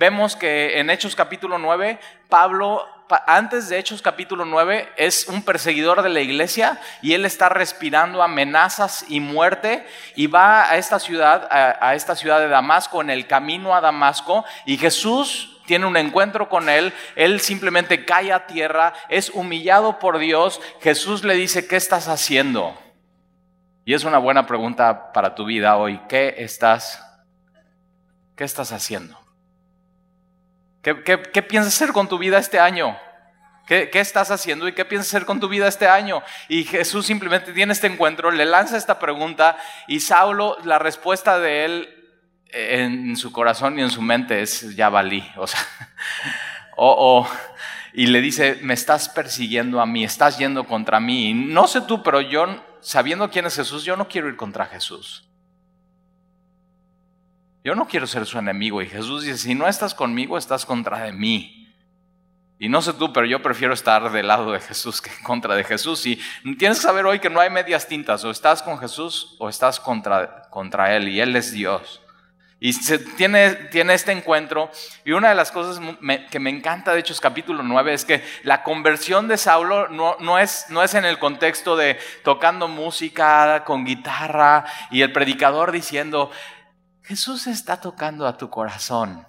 Vemos que en Hechos capítulo 9, Pablo, antes de Hechos capítulo 9, es un perseguidor de la iglesia y él está respirando amenazas y muerte y va a esta ciudad, a, esta ciudad de Damasco, en el camino a Damasco, y Jesús tiene un encuentro con él, él simplemente cae a tierra, es humillado por Dios, Jesús le dice, ¿qué estás haciendo? Y es una buena pregunta para tu vida hoy, ¿qué estás, qué estás haciendo? ¿Qué, piensas hacer con tu vida este año? ¿Qué, ¿Qué, estás haciendo y qué piensas hacer con tu vida este año? Y Jesús simplemente tiene este encuentro, le lanza esta pregunta y Saulo, la respuesta de él en su corazón y en su mente es, ya valí, o sea, o, y le dice, me estás persiguiendo a mí, estás yendo contra mí. no sé tú, pero yo, sabiendo quién es Jesús, yo no quiero ir contra Jesús. Yo no quiero ser su enemigo. Y Jesús dice, si no estás conmigo, estás contra de mí. Y no sé tú, pero yo prefiero estar del lado de Jesús que en contra de Jesús. Y tienes que saber hoy que no hay medias tintas. O estás con Jesús o estás contra, contra Él. Y Él es Dios. Y se tiene, tiene este encuentro. Y una de las cosas que me encanta de Hechos capítulo 9 es que la conversión de Saulo no, no, es, no es en el contexto de tocando música con guitarra y el predicador diciendo, Jesús está tocando a tu corazón.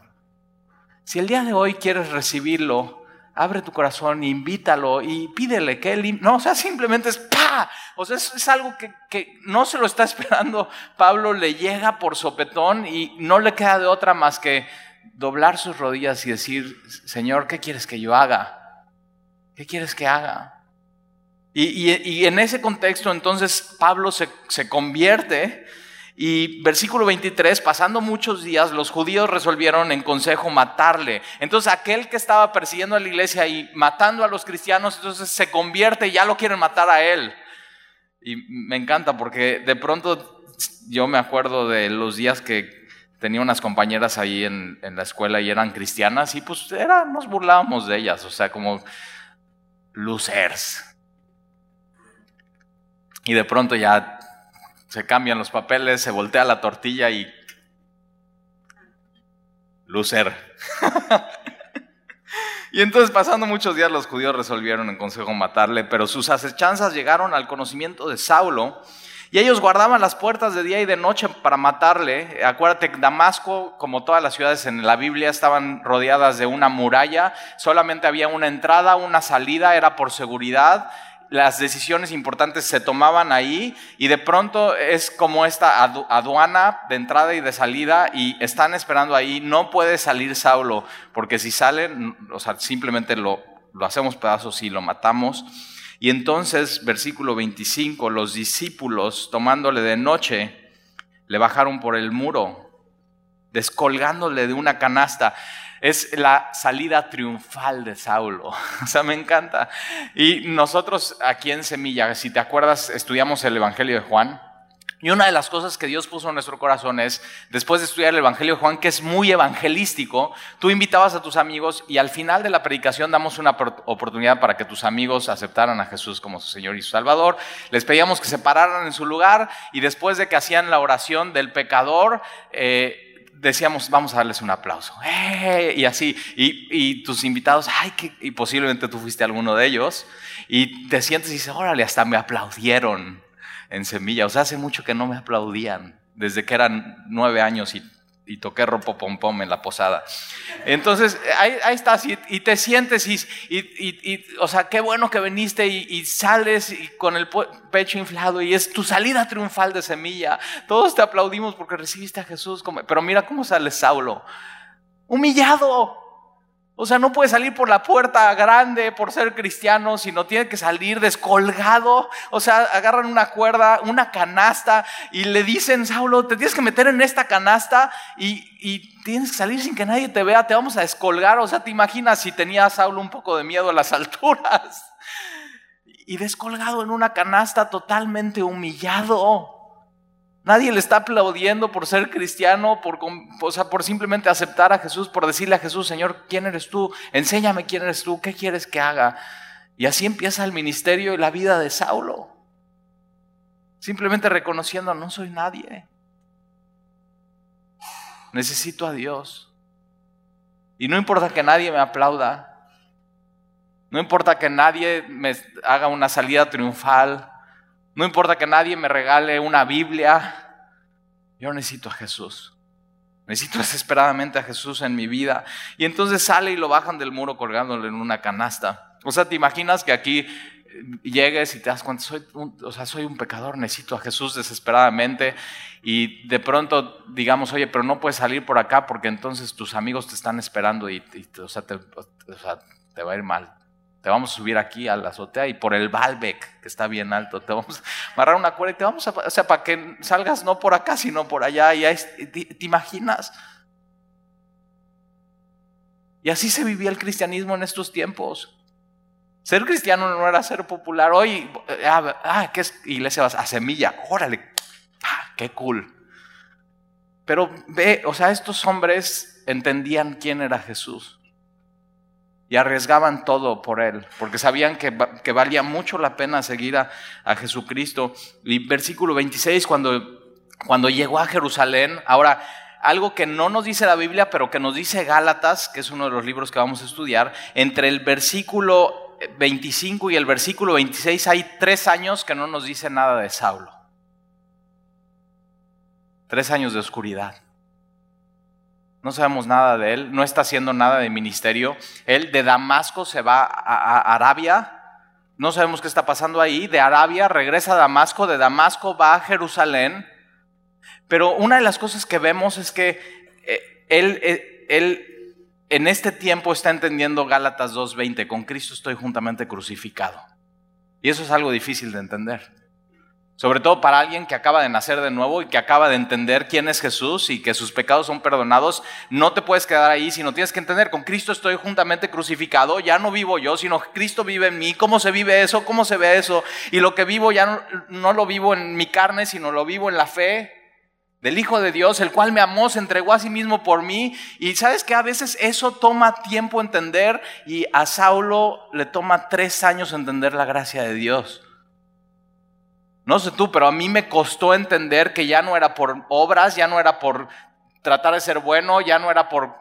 Si el día de hoy quieres recibirlo, abre tu corazón, invítalo y pídele que él... No, o sea, simplemente es ¡pa! O sea, es, algo que, no se lo está esperando. Pablo le llega por sopetón y no le queda de otra más que doblar sus rodillas y decir, Señor, ¿qué quieres que yo haga? ¿Qué quieres que haga? Y, en ese contexto entonces Pablo se convierte y versículo 23, pasando muchos días, los judíos resolvieron en consejo matarle. Entonces aquel que estaba persiguiendo a la iglesia y matando a los cristianos, entonces se convierte y ya lo quieren matar a él. Y me encanta porque de pronto yo me acuerdo de los días que tenía unas compañeras ahí en, la escuela y eran cristianas y pues era, nos burlábamos de ellas, o sea, como losers. Y de pronto ya se cambian los papeles, se voltea la tortilla y... Lucer. y entonces pasando muchos días los judíos resolvieron en consejo matarle, pero sus acechanzas llegaron al conocimiento de Saulo y ellos guardaban las puertas de día y de noche para matarle. Acuérdate, Damasco, como todas las ciudades en la Biblia, estaban rodeadas de una muralla, solamente había una entrada, una salida, era por seguridad las decisiones importantes se tomaban ahí y de pronto es como esta aduana de entrada y de salida y están esperando ahí, no puede salir Saulo, porque si sale, o sea, simplemente lo, lo hacemos pedazos y lo matamos. Y entonces, versículo 25, los discípulos, tomándole de noche, le bajaron por el muro, descolgándole de una canasta es la salida triunfal de Saulo. O sea, me encanta. Y nosotros aquí en Semilla, si te acuerdas, estudiamos el Evangelio de Juan. Y una de las cosas que Dios puso en nuestro corazón es, después de estudiar el Evangelio de Juan, que es muy evangelístico, tú invitabas a tus amigos y al final de la predicación damos una oportunidad para que tus amigos aceptaran a Jesús como su Señor y su Salvador. Les pedíamos que se pararan en su lugar y después de que hacían la oración del pecador, eh, decíamos, vamos a darles un aplauso. ¡Eh! Y así, y, tus invitados, ay, que, y posiblemente tú fuiste alguno de ellos, y te sientes y dices, órale, hasta me aplaudieron en Semilla. O sea, hace mucho que no me aplaudían, desde que eran nueve años y y toqué ropo pom pom en la posada. Entonces, ahí, estás y, te sientes y, y, o sea, qué bueno que viniste y, sales con el pecho inflado y es tu salida triunfal de semilla. Todos te aplaudimos porque recibiste a Jesús, pero mira cómo sale Saulo, humillado, o sea, no puede salir por la puerta grande por ser cristiano, sino tiene que salir descolgado. O sea, agarran una cuerda, una canasta y le dicen, Saulo, te tienes que meter en esta canasta y, tienes que salir sin que nadie te vea, te vamos a descolgar. O sea, te imaginas si tenía Saulo un poco de miedo a las alturas. Y descolgado en una canasta totalmente humillado. Nadie le está aplaudiendo por ser cristiano, por, o sea, por simplemente aceptar a Jesús, por decirle a Jesús, Señor, ¿quién eres tú? Enséñame quién eres tú, ¿qué quieres que haga? Y así empieza el ministerio y la vida de Saulo. Simplemente reconociendo, no soy nadie. Necesito a Dios. Y no importa que nadie me aplauda, no importa que nadie me haga una salida triunfal, no importa que nadie me regale una Biblia, yo necesito a Jesús. Necesito desesperadamente a Jesús en mi vida. Y entonces sale y lo bajan del muro colgándolo en una canasta. O sea, ¿te imaginas que aquí llegues y te das cuenta, soy un, o sea, soy un pecador, necesito a Jesús desesperadamente y de pronto digamos, oye, pero no puedes salir por acá porque entonces tus amigos te están esperando y, o, sea, te, va a ir mal. Te vamos a subir aquí a la azotea y por el Balbec, que está bien alto, te vamos a amarrar una cuerda y te vamos a, o sea, para que salgas no por acá, sino por allá. Y ¿te imaginas? Y así se vivía el cristianismo en estos tiempos. Ser cristiano no era ser popular. Hoy, ah, ah ¿qué es iglesia? A semilla, órale, ah, qué cool. Pero ve, o sea, estos hombres entendían quién era Jesús y arriesgaban todo por él, porque sabían que, valía mucho la pena seguir a, a, Jesucristo. Y versículo 26, cuando, cuando llegó a Jerusalén, ahora algo que no nos dice la Biblia, pero que nos dice Gálatas, que es uno de los libros que vamos a estudiar, entre el versículo 25 y el versículo 26 hay tres años que no nos dice nada de Saulo. Tres años de oscuridad. No sabemos nada de él, no está haciendo nada de ministerio. Él de Damasco se va a, Arabia, no sabemos qué está pasando ahí. De Arabia regresa a Damasco, de Damasco va a Jerusalén. Pero una de las cosas que vemos es que eh, él, eh, él en este tiempo está entendiendo Gálatas 2.20, con Cristo estoy juntamente crucificado. Y eso es algo difícil de entender. Sobre todo para alguien que acaba de nacer de nuevo y que acaba de entender quién es Jesús y que sus pecados son perdonados, no te puedes quedar ahí, sino tienes que entender, con Cristo estoy juntamente crucificado, ya no vivo yo, sino Cristo vive en mí. ¿Cómo se vive eso? ¿Cómo se ve eso? Y lo que vivo ya no, lo vivo en mi carne, sino lo vivo en la fe del Hijo de Dios, el cual me amó, se entregó a sí mismo por mí. Y sabes que a veces eso toma tiempo entender y a Saulo le toma tres años entender la gracia de Dios. No sé tú, pero a mí me costó entender que ya no era por obras, ya no era por tratar de ser bueno, ya no era por,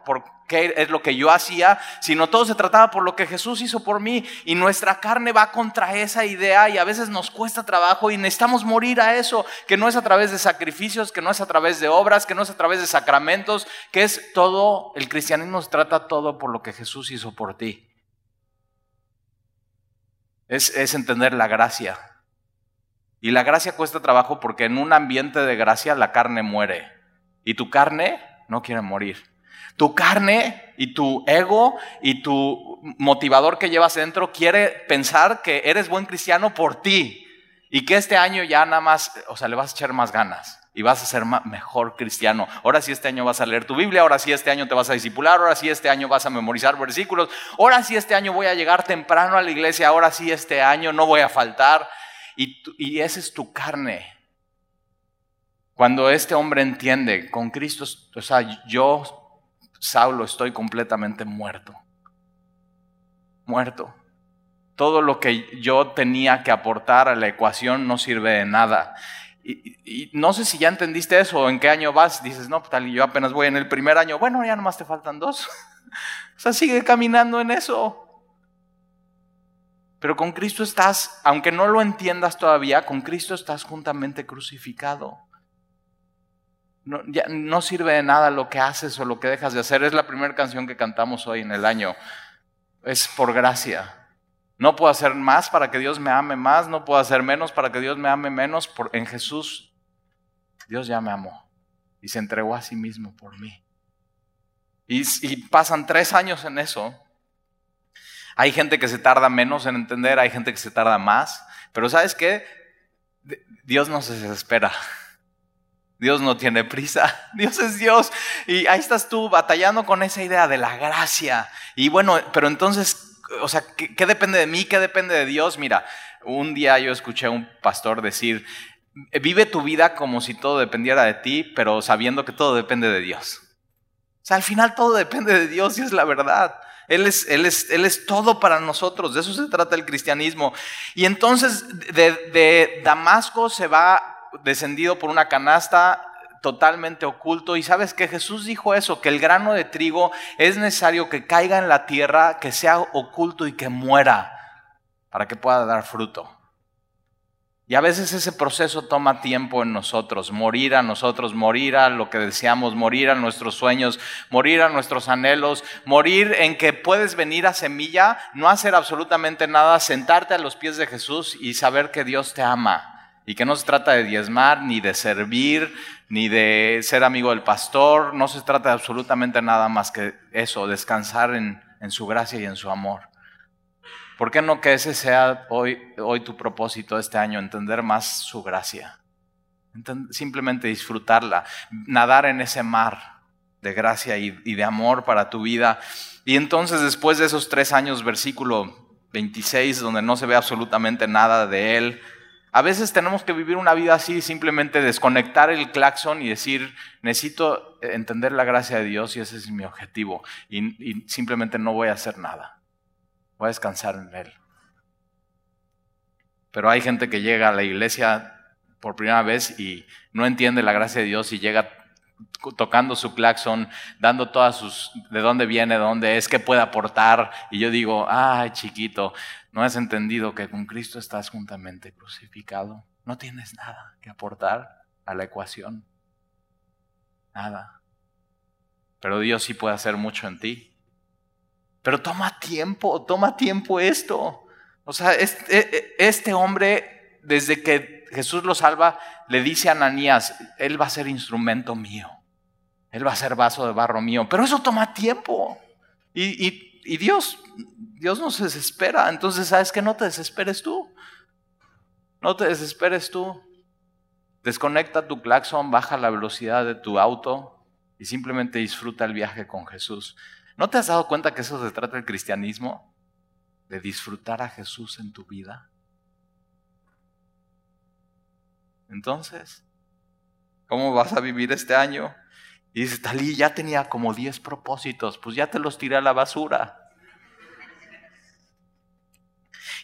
qué es lo que yo hacía, sino todo se trataba por lo que Jesús hizo por mí. Y nuestra carne va contra esa idea y a veces nos cuesta trabajo y necesitamos morir a eso, que no es a través de sacrificios, que no es a través de obras, que no es a través de sacramentos, que es todo, el cristianismo se trata todo por lo que Jesús hizo por ti. Es entender la gracia. Y la gracia cuesta trabajo porque en un ambiente de gracia la carne muere. Y tu carne no quiere morir. Tu carne y tu ego y tu motivador que llevas dentro quiere pensar que eres buen cristiano por ti y que este año ya nada más, o sea, le vas a echar más ganas y vas a ser mejor cristiano. Ahora sí este año vas a leer tu Biblia, ahora sí este año te vas a discipular, ahora sí este año vas a memorizar versículos, ahora sí este año voy a llegar temprano a la iglesia, ahora sí este año no voy a faltar. Y, y esa es tu carne. Cuando este hombre entiende, con Cristo, o sea, yo, Saulo, estoy completamente muerto. Muerto. Todo lo que yo tenía que aportar a la ecuación no sirve de nada. Y, no sé si ya entendiste eso, en qué año vas. Dices, no, tal, yo apenas voy en el primer año. Bueno, ya nomás te faltan dos. o sea, sigue caminando en eso. Pero con Cristo estás, aunque no lo entiendas todavía, con Cristo estás juntamente crucificado. No, sirve de nada lo que haces o lo que dejas de hacer. Es la primera canción que cantamos hoy en el año. Es por gracia. No puedo hacer más para que Dios me ame más, no puedo hacer menos para que Dios me ame menos. Por, en Jesús, Dios ya me amó y se entregó a sí mismo por mí. Y pasan tres años en eso. Hay gente que se tarda menos en entender, hay gente que se tarda más. Pero ¿sabes qué? Dios no se desespera. Dios no tiene prisa, Dios es Dios. Y ahí estás tú batallando con esa idea de la gracia. Y bueno, pero entonces, o sea, ¿qué, depende de mí? ¿Qué depende de Dios? Mira, un día yo escuché a un pastor decir, vive tu vida como si todo dependiera de ti, pero sabiendo que todo depende de Dios. O sea, al final todo depende de Dios y es la verdad. Él es, él, es, él es, todo para nosotros, de eso se trata el cristianismo. Y entonces de, de Damasco se va descendido por una canasta, totalmente oculto. Y sabes que Jesús dijo eso, que el grano de trigo es necesario que caiga en la tierra, que sea oculto y que muera para que pueda dar fruto. Y a veces ese proceso toma tiempo en nosotros, morir a nosotros, morir a lo que deseamos, morir a nuestros sueños, morir a nuestros anhelos, morir en que puedes venir a semilla, no hacer absolutamente nada, sentarte a los pies de Jesús y saber que Dios te ama y que no se trata de diezmar, ni de servir, ni de ser amigo del pastor, no se trata de absolutamente nada más que eso, descansar en, en su gracia y en su amor. ¿Por qué no que ese sea hoy, hoy tu propósito este año, entender más su gracia? simplemente disfrutarla, nadar en ese mar de gracia y, de amor para tu vida. Y entonces después de esos tres años, versículo 26, donde no se ve absolutamente nada de él, a veces tenemos que vivir una vida así, simplemente desconectar el claxon y decir, necesito entender la gracia de Dios y ese es mi objetivo. Y simplemente no voy a hacer nada voy a descansar en Él. Pero hay gente que llega a la iglesia por primera vez y no entiende la gracia de Dios y llega tocando su claxon, dando todas sus, de dónde viene, de dónde es, qué puede aportar. Y yo digo, ay chiquito, no has entendido que con Cristo estás juntamente crucificado. No tienes nada que aportar a la ecuación. Nada. Pero Dios sí puede hacer mucho en ti. Pero toma tiempo, toma tiempo esto. O sea, este, e, e, este, hombre, desde que Jesús lo salva, le dice a Ananías, Él va a ser instrumento mío. Él va a ser vaso de barro mío. Pero eso toma tiempo. Y, Dios, Dios no se desespera. Entonces, ¿sabes qué? No te desesperes tú. No te desesperes tú. Desconecta tu claxon, baja la velocidad de tu auto y simplemente disfruta el viaje con Jesús. ¿No te has dado cuenta que eso se trata del cristianismo? De disfrutar a Jesús en tu vida. Entonces, ¿cómo vas a vivir este año? Y dice, Talí, ya tenía como 10 propósitos, pues ya te los tiré a la basura.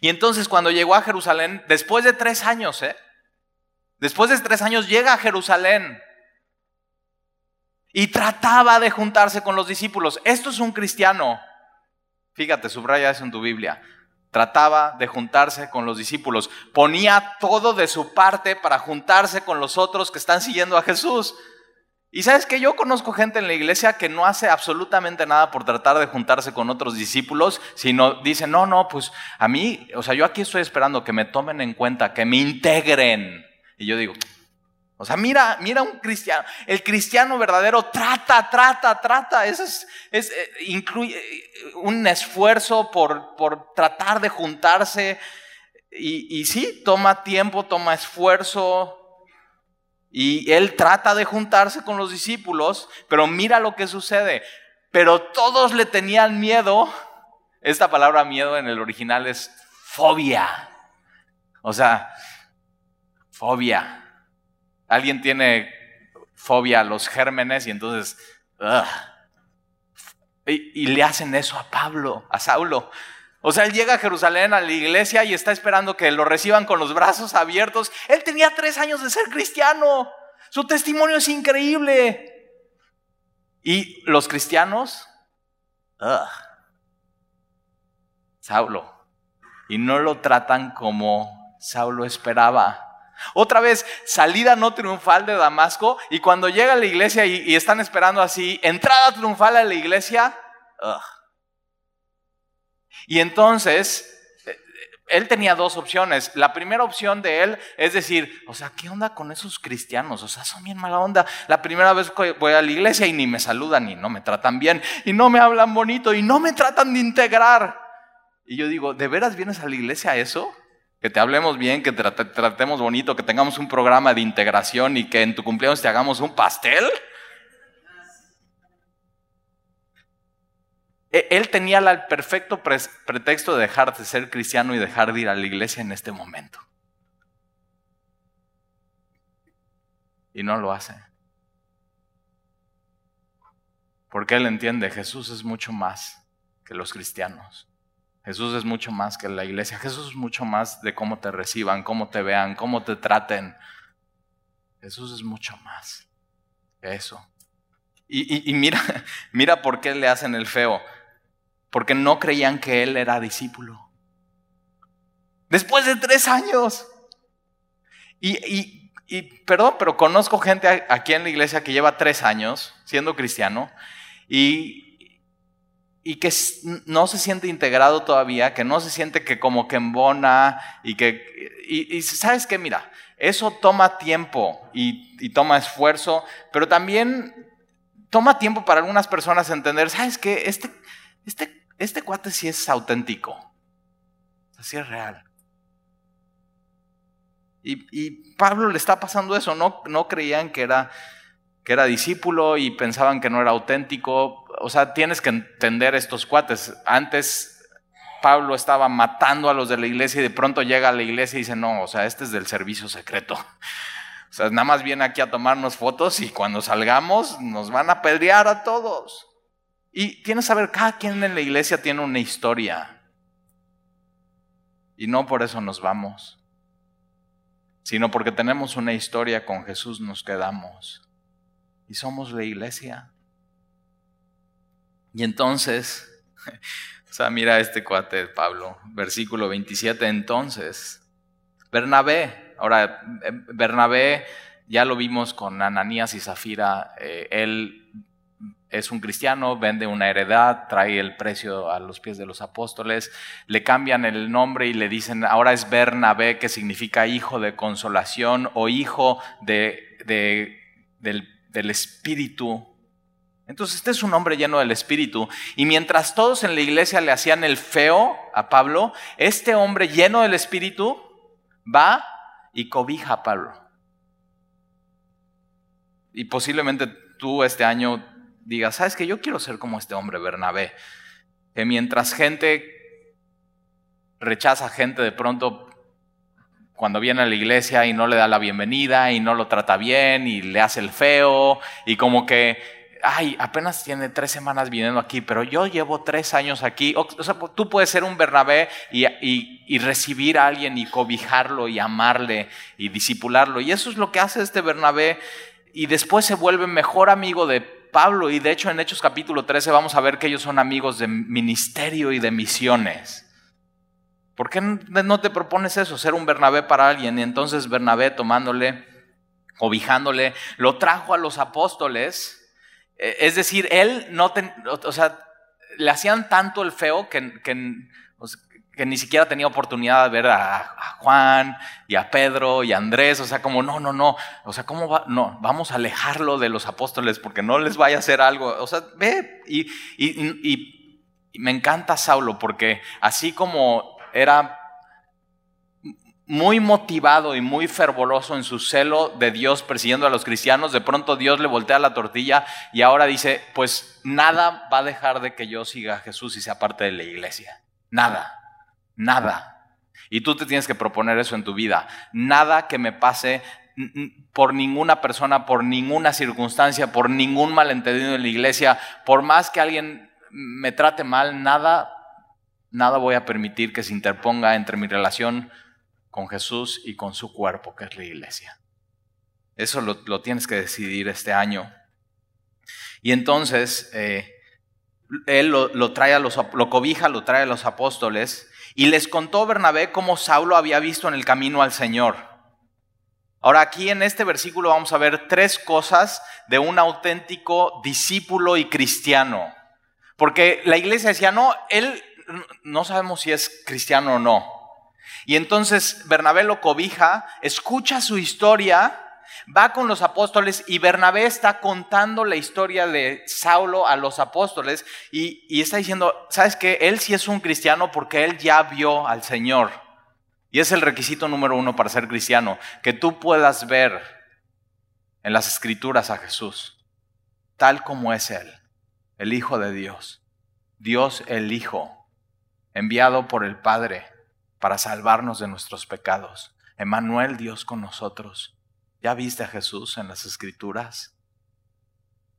Y entonces cuando llegó a Jerusalén, después de tres años, ¿eh? Después de tres años llega a Jerusalén y trataba de juntarse con los discípulos. Esto es un cristiano. Fíjate, subraya eso en tu Biblia. Trataba de juntarse con los discípulos. Ponía todo de su parte para juntarse con los otros que están siguiendo a Jesús. Y sabes que yo conozco gente en la iglesia que no hace absolutamente nada por tratar de juntarse con otros discípulos, sino dice, no, no, pues a mí, o sea, yo aquí estoy esperando que me tomen en cuenta, que me integren. Y yo digo, o sea, mira, mira un cristiano. El cristiano verdadero trata, trata, trata. Eso es, eh, incluye eh, un esfuerzo por, por tratar de juntarse. Y, y sí, toma tiempo, toma esfuerzo. Y él trata de juntarse con los discípulos, pero mira lo que sucede. Pero todos le tenían miedo. Esta palabra miedo en el original es fobia. O sea, fobia Alguien tiene fobia a los gérmenes y entonces... Y, le hacen eso a Pablo, a Saulo. O sea, él llega a Jerusalén, a la iglesia, y está esperando que lo reciban con los brazos abiertos. Él tenía tres años de ser cristiano. Su testimonio es increíble. Y los cristianos, Saulo. Y no lo tratan como Saulo esperaba. Otra vez, salida no triunfal de Damasco y cuando llega a la iglesia y, están esperando así, entrada triunfal a la iglesia. Y entonces, eh, él tenía dos opciones. La primera opción de él es decir, o sea, ¿qué onda con esos cristianos? O sea, son bien mala onda. La primera vez que voy a la iglesia y ni me saludan y no me tratan bien y no me hablan bonito y no me tratan de integrar. Y yo digo, ¿de veras vienes a la iglesia a eso? Que te hablemos bien, que te tratemos bonito, que tengamos un programa de integración y que en tu cumpleaños te hagamos un pastel. E, él tenía el perfecto pretexto de dejar de ser cristiano y dejar de ir a la iglesia en este momento. Y no lo hace. Porque él entiende, Jesús es mucho más que los cristianos. Jesús es mucho más que la iglesia. Jesús es mucho más de cómo te reciban, cómo te vean, cómo te traten. Jesús es mucho más. eso. Y, y, mira, mira por qué le hacen el feo. Porque no creían que él era discípulo. Después de tres años. Y, y, perdón, pero conozco gente aquí en la iglesia que lleva tres años siendo cristiano y, y que no se siente integrado todavía, que no se siente que como que embona y que... Y, sabes qué, mira, eso toma tiempo y, toma esfuerzo, pero también toma tiempo para algunas personas entender, ¿sabes qué? Este, este, este cuate sí es auténtico, así es real. Y, Pablo le está pasando eso, no, no creían que era, que era discípulo y pensaban que no era auténtico. O sea, tienes que entender estos cuates. Antes Pablo estaba matando a los de la iglesia y de pronto llega a la iglesia y dice, no, o sea, este es del servicio secreto. O sea, nada más viene aquí a tomarnos fotos y cuando salgamos nos van a pedrear a todos. Y tienes que saber, cada quien en la iglesia tiene una historia. Y no por eso nos vamos sino porque tenemos una historia con Jesús nos quedamos. Y somos la iglesia. Y entonces, o sea, mira este cuate Pablo, versículo 27, entonces, Bernabé, ahora, Bernabé ya lo vimos con Ananías y Zafira, eh, él es un cristiano, vende una heredad, trae el precio a los pies de los apóstoles, le cambian el nombre y le dicen, ahora es Bernabé, que significa hijo de consolación o hijo de, del, del Espíritu. Entonces este es un hombre lleno del Espíritu. Y mientras todos en la iglesia le hacían el feo a Pablo, este hombre lleno del Espíritu va y cobija a Pablo. Y posiblemente tú este año diga, sabes que yo quiero ser como este hombre Bernabé, que mientras gente rechaza gente de pronto cuando viene a la iglesia y no le da la bienvenida y no lo trata bien y le hace el feo y como que, ay, apenas tiene tres semanas viniendo aquí, pero yo llevo tres años aquí. O, sea, tú puedes ser un Bernabé y, y, recibir a alguien y cobijarlo y amarle y disipularlo. Y eso es lo que hace este Bernabé y después se vuelve mejor amigo de Pablo y de hecho en Hechos capítulo 13 vamos a ver que ellos son amigos de ministerio y de misiones. ¿Por qué no te propones eso, ser un Bernabé para alguien? Y entonces Bernabé tomándole, cobijándole, lo trajo a los apóstoles. Eh, es decir, él no, o sea, le hacían tanto el feo que, que que ni siquiera tenía oportunidad de ver a, Juan y a Pedro y a Andrés, o sea, como no, no, no, o sea, ¿cómo va? No, vamos a alejarlo de los apóstoles porque no les vaya a hacer algo, o sea, ve, y, y me encanta Saulo porque así como era muy motivado y muy fervoroso en su celo de Dios persiguiendo a los cristianos, de pronto Dios le voltea la tortilla y ahora dice, pues nada va a dejar de que yo siga a Jesús y sea parte de la iglesia, nada. Nada. Y tú te tienes que proponer eso en tu vida. Nada que me pase por ninguna persona, por ninguna circunstancia, por ningún malentendido en la iglesia, por más que alguien me trate mal, nada, nada voy a permitir que se interponga entre mi relación con Jesús y con su cuerpo, que es la iglesia. Eso lo, tienes que decidir este año. Y entonces, eh, él lo, trae a los, lo cobija, lo trae a los apóstoles y les contó Bernabé cómo Saulo había visto en el camino al Señor. Ahora aquí en este versículo vamos a ver tres cosas de un auténtico discípulo y cristiano. Porque la iglesia decía, no, él no sabemos si es cristiano o no. Y entonces Bernabé lo cobija, escucha su historia va con los apóstoles y Bernabé está contando la historia de Saulo a los apóstoles y, está diciendo, ¿sabes qué? Él sí es un cristiano porque él ya vio al Señor. Y es el requisito número uno para ser cristiano, que tú puedas ver en las escrituras a Jesús, tal como es Él, el Hijo de Dios, Dios el Hijo, enviado por el Padre para salvarnos de nuestros pecados. Emanuel, Dios con nosotros. ¿Ya viste a Jesús en las escrituras?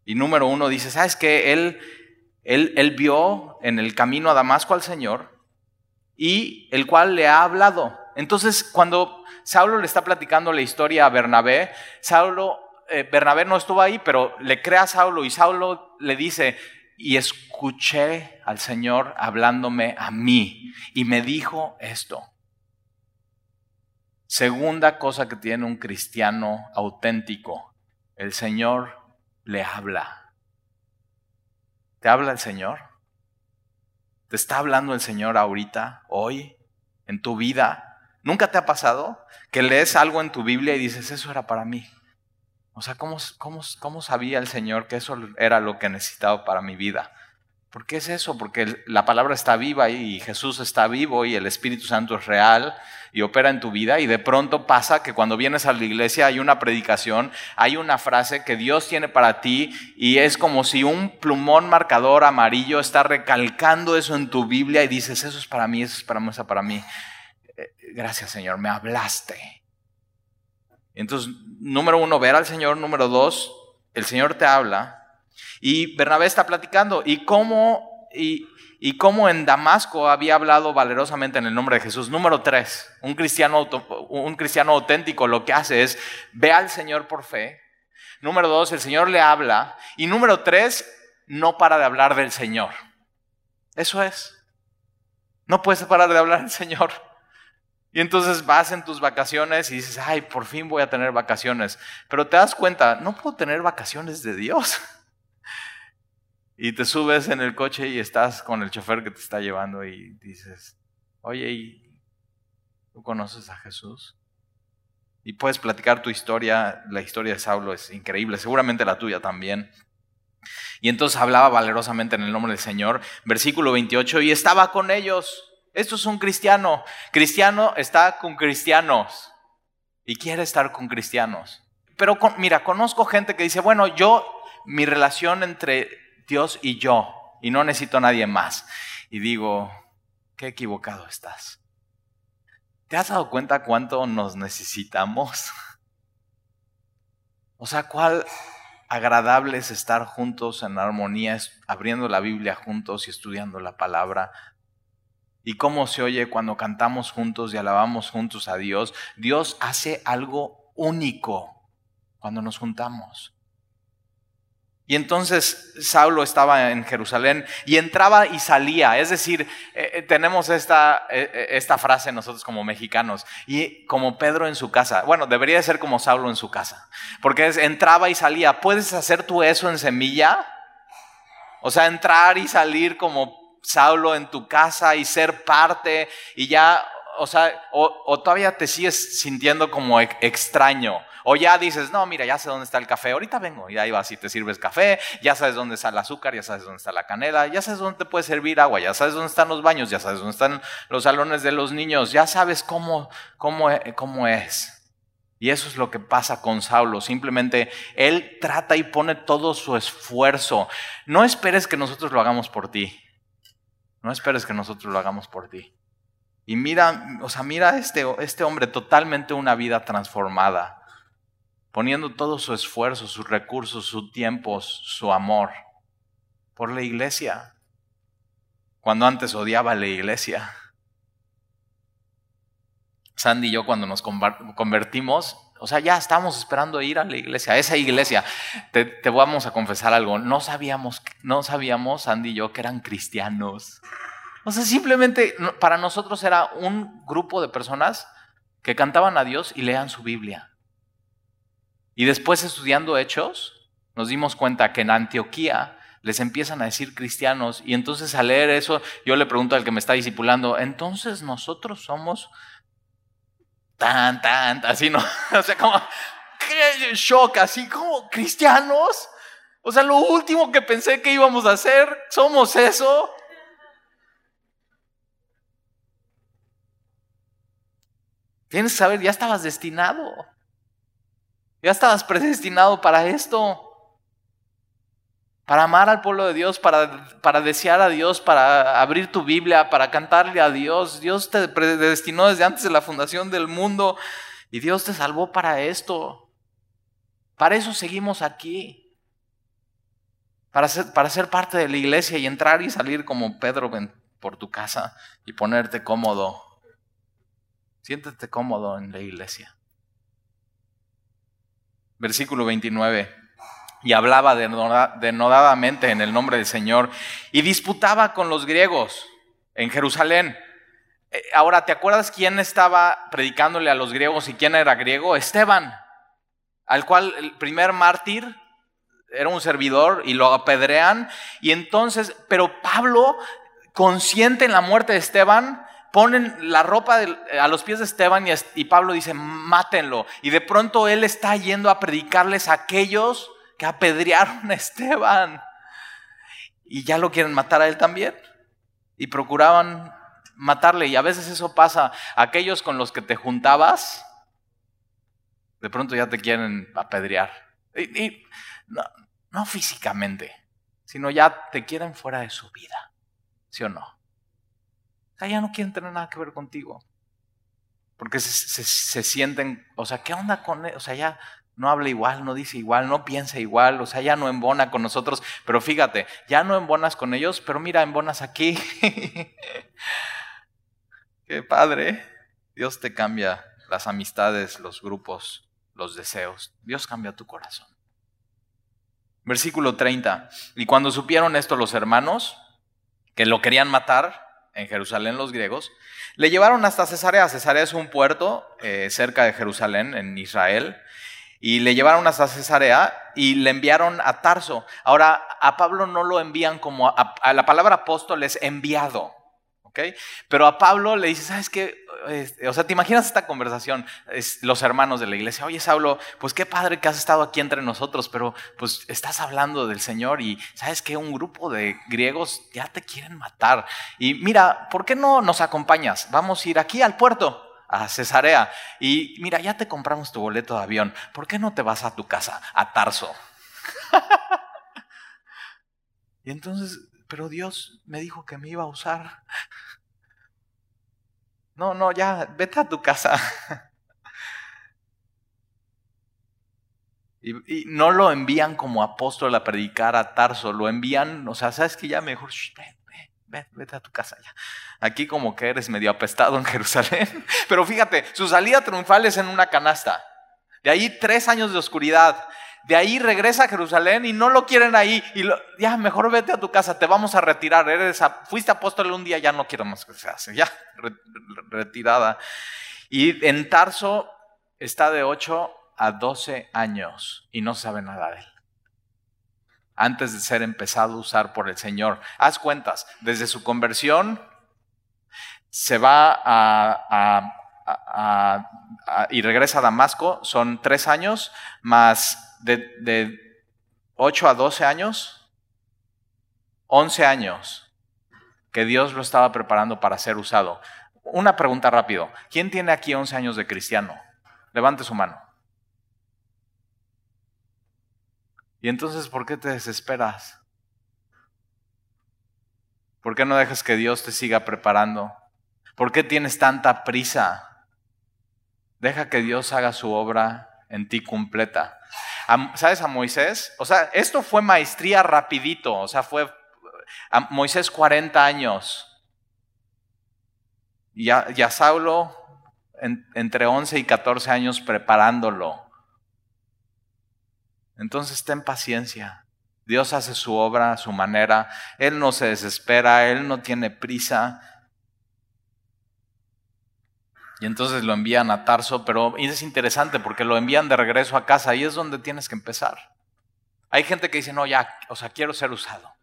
Y número uno dice, ¿sabes qué? Él, él, él vio en el camino a Damasco al Señor y el cual le ha hablado. Entonces, cuando Saulo le está platicando la historia a Bernabé, Saulo eh, Bernabé no estuvo ahí, pero le cree a Saulo y Saulo le dice, y escuché al Señor hablándome a mí y me dijo esto. Segunda cosa que tiene un cristiano auténtico, el Señor le habla. ¿Te habla el Señor? ¿Te está hablando el Señor ahorita, hoy, en tu vida? ¿Nunca te ha pasado que lees algo en tu Biblia y dices, eso era para mí? O sea, ¿cómo, cómo, cómo sabía el Señor que eso era lo que necesitaba para mi vida? ¿Por qué es eso? Porque la palabra está viva y Jesús está vivo y el Espíritu Santo es real y opera en tu vida y de pronto pasa que cuando vienes a la iglesia hay una predicación, hay una frase que Dios tiene para ti y es como si un plumón marcador amarillo está recalcando eso en tu Biblia y dices, eso es para mí, eso es para mí, eso es para mí. Eh, gracias Señor, me hablaste. Entonces, número uno, ver al Señor. Número dos, el Señor te habla y Bernabé está platicando y cómo, y, cómo en Damasco había hablado valerosamente en el nombre de Jesús. Número tres, un cristiano, un cristiano auténtico lo que hace es ve al Señor por fe. Número dos, el Señor le habla. Y número tres, no para de hablar del Señor. Eso es. No puedes parar de hablar del Señor. Y entonces vas en tus vacaciones y dices, ay, por fin voy a tener vacaciones. Pero te das cuenta, no puedo tener vacaciones de Dios. Y te subes en el coche y estás con el chofer que te está llevando y dices, oye, ¿y ¿tú conoces a Jesús? Y puedes platicar tu historia, la historia de Saulo es increíble, seguramente la tuya también. Y entonces hablaba valerosamente en el nombre del Señor. Versículo 28, y estaba con ellos. Esto es un cristiano. Cristiano está con cristianos y quiere estar con cristianos. Pero mira, conozco gente que dice, bueno, yo, mi relación entre Dios y yo, y no necesito a nadie más. Y digo, qué equivocado estás. ¿Te has dado cuenta cuánto nos necesitamos? O sea, cuál agradable es estar juntos en armonía, abriendo la Biblia juntos y estudiando la palabra. Y cómo se oye cuando cantamos juntos y alabamos juntos a Dios. Dios hace algo único cuando nos juntamos. Y entonces Saulo estaba en Jerusalén y entraba y salía. Es decir, eh, eh, tenemos esta, eh, esta frase nosotros como mexicanos, y como Pedro en su casa. Bueno, debería ser como Saulo en su casa, porque es, entraba y salía. ¿Puedes hacer tú eso en semilla? O sea, entrar y salir como Saulo en tu casa y ser parte y ya, o sea, o, todavía te sigues sintiendo como extraño. O ya dices, no, mira, ya sé dónde está el café, ahorita vengo. Y ahí vas y te sirves café, ya sabes dónde está el azúcar, ya sabes dónde está la canela, ya sabes dónde te puede servir agua, ya sabes dónde están los baños, ya sabes dónde están los salones de los niños, ya sabes cómo, cómo, cómo es. Y eso es lo que pasa con Saulo. Simplemente él trata y pone todo su esfuerzo. No esperes que nosotros lo hagamos por ti. No esperes que nosotros lo hagamos por ti. Y mira, o sea, mira este, este hombre totalmente una vida transformada poniendo todo su esfuerzo, sus recursos, su tiempo, su amor por la iglesia, cuando antes odiaba la iglesia. Sandy y yo cuando nos convertimos, o sea, ya estábamos esperando ir a la iglesia, a esa iglesia. Te, te, vamos a confesar algo, no sabíamos, no sabíamos, Sandy y yo, que eran cristianos. O sea, simplemente para nosotros era un grupo de personas que cantaban a Dios y lean su Biblia. Y después estudiando hechos, nos dimos cuenta que en Antioquía les empiezan a decir cristianos y entonces al leer eso yo le pregunto al que me está discipulando, entonces nosotros somos tan, tan, así, ¿no? O sea, como, qué shock, así como cristianos. O sea, lo último que pensé que íbamos a hacer, somos eso. Tienes que saber, ya estabas destinado. Ya estabas predestinado para esto. Para amar al pueblo de Dios, para, para desear a Dios, para abrir tu Biblia, para cantarle a Dios. Dios te predestinó desde antes de la fundación del mundo y Dios te salvó para esto. Para eso seguimos aquí. Para ser, para ser parte de la iglesia y entrar y salir como Pedro por tu casa y ponerte cómodo. Siéntete cómodo en la iglesia. Versículo 29. Y hablaba denodadamente en el nombre del Señor y disputaba con los griegos en Jerusalén. Eh, ahora, ¿te acuerdas quién estaba predicándole a los griegos y quién era griego? Esteban, al cual el primer mártir era un servidor y lo apedrean. Y entonces, pero Pablo, consciente en la muerte de Esteban, ponen la ropa a los pies de Esteban y, Pablo dice, mátenlo. Y de pronto él está yendo a predicarles a aquellos que apedrearon a Esteban. Y ya lo quieren matar a él también. Y procuraban matarle. Y a veces eso pasa. Aquellos con los que te juntabas, de pronto ya te quieren apedrear. Y, no, no físicamente, sino ya te quieren fuera de su vida. ¿Sí o no? Ya no quieren tener nada que ver contigo. Porque se, se, sienten, o sea, ¿qué onda con él? O sea, ya no habla igual, no dice igual, no piensa igual, o sea, ya no embona con nosotros. Pero fíjate, ya no embonas con ellos, pero mira, embonas aquí. Qué padre. Dios te cambia las amistades, los grupos, los deseos. Dios cambia tu corazón. Versículo 30. Y cuando supieron esto los hermanos, que lo querían matar, en Jerusalén los griegos, le llevaron hasta Cesarea. Cesarea es un puerto eh, cerca de Jerusalén, en Israel. Y le llevaron hasta Cesarea y le enviaron a Tarso. Ahora, a Pablo no lo envían como a, la palabra apóstol es enviado. Pero a Pablo le dice, ¿sabes qué? Este, o sea, ¿te imaginas esta conversación? los hermanos de la iglesia, oye Saulo, pues qué padre que has estado aquí entre nosotros, pero pues estás hablando del Señor y sabes que un grupo de griegos ya te quieren matar. Y mira, ¿por qué no nos acompañas? Vamos a ir aquí al puerto a Cesarea. Y mira, ya te compramos tu boleto de avión. ¿Por qué no te vas a tu casa, a Tarso? y entonces, pero Dios me dijo que me iba a usar. No, no, ya, vete a tu casa. Y, no lo envían como apóstol a predicar a Tarso, lo envían, o sea, sabes que ya mejor, vete a tu casa ya. Aquí como que eres medio apestado en Jerusalén. Pero fíjate, su salida triunfal es en una canasta. De ahí tres años de oscuridad. De ahí regresa a Jerusalén y no lo quieren ahí. Y ya, mejor vete a tu casa, te vamos a retirar. Eres fuiste apóstol un día, ya no quiero más que se hace. Ya, retirada. Y en Tarso está de 8 a 12 años y no sabe nada de él. Antes de ser empezado a usar por el Señor. Haz cuentas, desde su conversión se va a, y regresa a Damasco, son tres años, más de, 8 a 12 años, 11 años que Dios lo estaba preparando para ser usado. Una pregunta rápido. ¿Quién tiene aquí 11 años de cristiano? Levante su mano. ¿Y entonces por qué te desesperas? ¿Por qué no dejas que Dios te siga preparando? ¿Por qué tienes tanta prisa? Deja que Dios haga su obra en ti completa. ¿Sabes a Moisés? O sea, esto fue maestría rapidito, o sea, fue a Moisés 40 años. Y a, Saulo entre 11 y 14 años preparándolo. Entonces ten paciencia. Dios hace su obra a su manera. Él no se desespera, Él no tiene prisa. Y entonces lo envían a Tarso, pero es interesante porque lo envían de regreso a casa, ahí es donde tienes que empezar. Hay gente que dice, no, ya, o sea, quiero ser usado.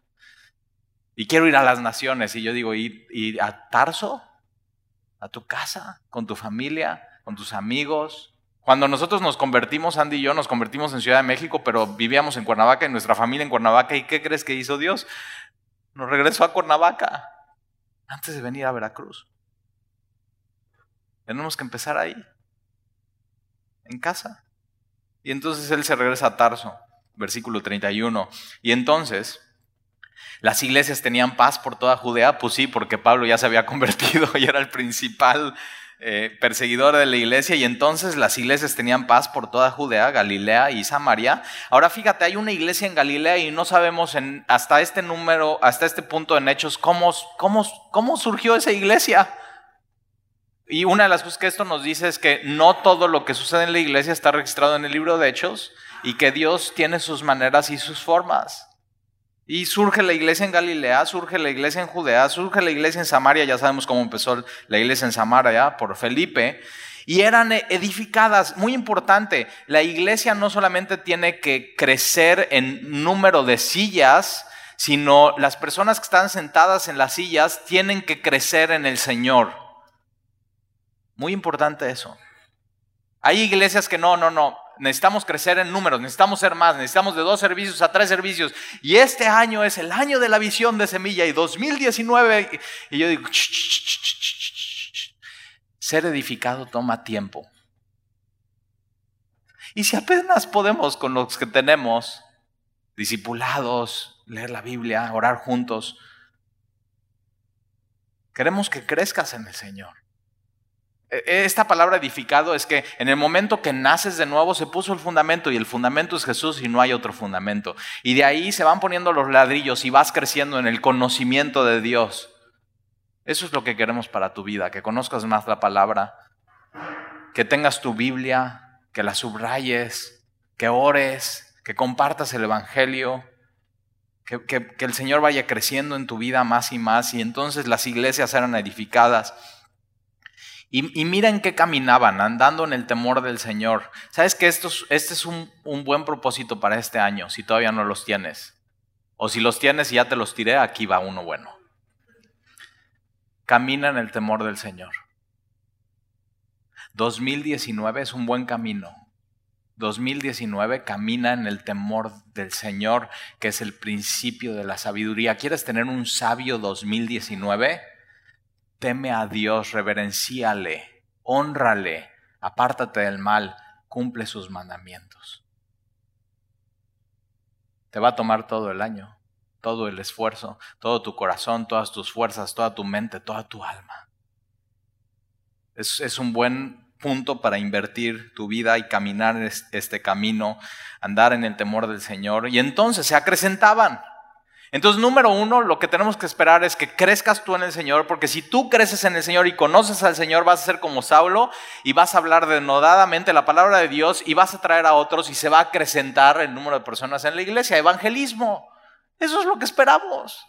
Y quiero ir a las naciones. Y yo digo, ¿ir, ir a Tarso? ¿A tu casa? ¿Con tu familia? ¿Con tus amigos? Cuando nosotros nos convertimos, Andy y yo nos convertimos en Ciudad de México, pero vivíamos en Cuernavaca, y nuestra familia en Cuernavaca. ¿Y qué crees que hizo Dios? Nos regresó a Cuernavaca antes de venir a Veracruz. Tenemos que empezar ahí, en casa. Y entonces él se regresa a Tarso, versículo 31. Y entonces, ¿las iglesias tenían paz por toda Judea? Pues sí, porque Pablo ya se había convertido y era el principal eh, perseguidor de la iglesia. Y entonces las iglesias tenían paz por toda Judea, Galilea y Samaria. Ahora fíjate, hay una iglesia en Galilea y no sabemos hasta este número, hasta este punto en Hechos, cómo, cómo, cómo surgió esa iglesia. Y una de las cosas que esto nos dice es que no todo lo que sucede en la iglesia está registrado en el libro de Hechos. y que Dios tiene sus maneras y sus formas. Y surge la iglesia en Galilea, surge la iglesia en Judea, surge la iglesia en Samaria, ya sabemos cómo empezó la iglesia en Samaria por Felipe, y eran edificadas. Muy importante, la iglesia no solamente tiene que crecer en número de sillas, sino las personas que están sentadas en las sillas tienen que crecer en el Señor. Muy importante eso. Hay iglesias que no, no, no. Necesitamos crecer en números, necesitamos ser más, necesitamos de dos servicios a tres servicios. Y este año es el año de la visión de semilla y 2019. Y yo digo, ser edificado toma tiempo. Y si apenas podemos con los que tenemos, discipulados, leer la Biblia, orar juntos, queremos que crezcas en el Señor. E, e, esta palabra edificado es que en el momento que naces de nuevo se puso el fundamento y el fundamento es Jesús y no hay otro fundamento. Y de ahí se van poniendo los ladrillos y vas creciendo en el conocimiento de Dios. Eso es lo que queremos para tu vida, que conozcas más la palabra, que tengas tu Biblia, que la subrayes, que ores, que compartas el Evangelio, que, que el Señor vaya creciendo en tu vida más y más y entonces las iglesias eran edificadas. Y, miren qué caminaban, andando en el temor del Señor. ¿Sabes que esto, este es un, un, buen propósito para este año, si todavía no los tienes? O si los tienes y ya te los tiré, aquí va uno bueno. Camina en el temor del Señor. 2019 es un buen camino. 2019 camina en el temor del Señor, que es el principio de la sabiduría. ¿Quieres tener un sabio 2019? Teme a Dios, reverenciale, honrale, apártate del mal, cumple sus mandamientos. Te va a tomar todo el año, todo el esfuerzo, todo tu corazón, todas tus fuerzas, toda tu mente, toda tu alma. Es, es un buen punto para invertir tu vida y caminar este camino, andar en el temor del Señor. Y entonces se acrecentaban. Entonces, número uno, lo que tenemos que esperar es que crezcas tú en el Señor, porque si tú creces en el Señor y conoces al Señor, vas a ser como Saulo y vas a hablar denodadamente la palabra de Dios y vas a traer a otros y se va a acrecentar el número de personas en la iglesia. Evangelismo. Eso es lo que esperamos.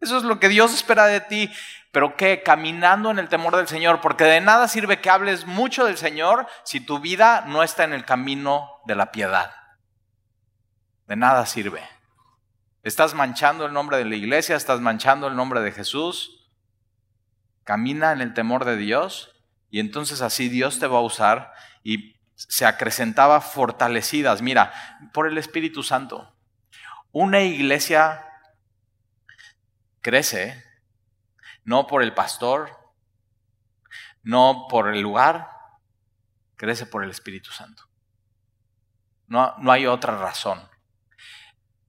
Eso es lo que Dios espera de ti. Pero que caminando en el temor del Señor, porque de nada sirve que hables mucho del Señor si tu vida no está en el camino de la piedad. De nada sirve. Estás manchando el nombre de la iglesia, estás manchando el nombre de Jesús. Camina en el temor de Dios y entonces así Dios te va a usar y se acrecentaba fortalecidas. Mira, por el Espíritu Santo. Una iglesia crece no por el pastor, no por el lugar, crece por el Espíritu Santo. No, no hay otra razón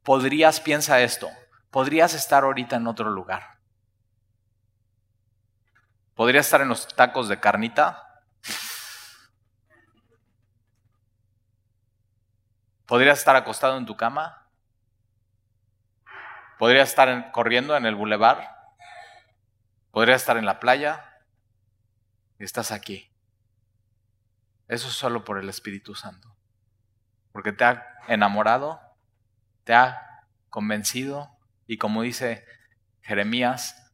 podrías, piensa esto, podrías estar ahorita en otro lugar. Podrías estar en los tacos de carnita. Podrías estar acostado en tu cama. Podrías estar corriendo en el bulevar. Podrías estar en la playa. Y estás aquí. Eso es solo por el Espíritu Santo. Porque te ha enamorado te ha convencido y como dice Jeremías,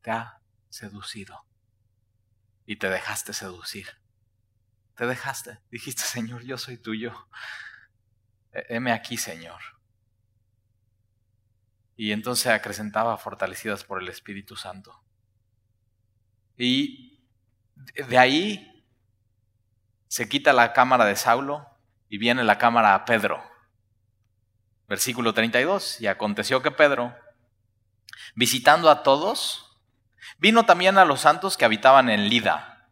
te ha seducido. Y te dejaste seducir. Te dejaste. Dijiste, Señor, yo soy tuyo. Heme aquí, Señor. Y entonces acrecentaba fortalecidas por el Espíritu Santo. Y de ahí se quita la cámara de Saulo y viene la cámara a Pedro. Versículo 32. Y aconteció que Pedro, visitando a todos, vino también a los santos que habitaban en Lida.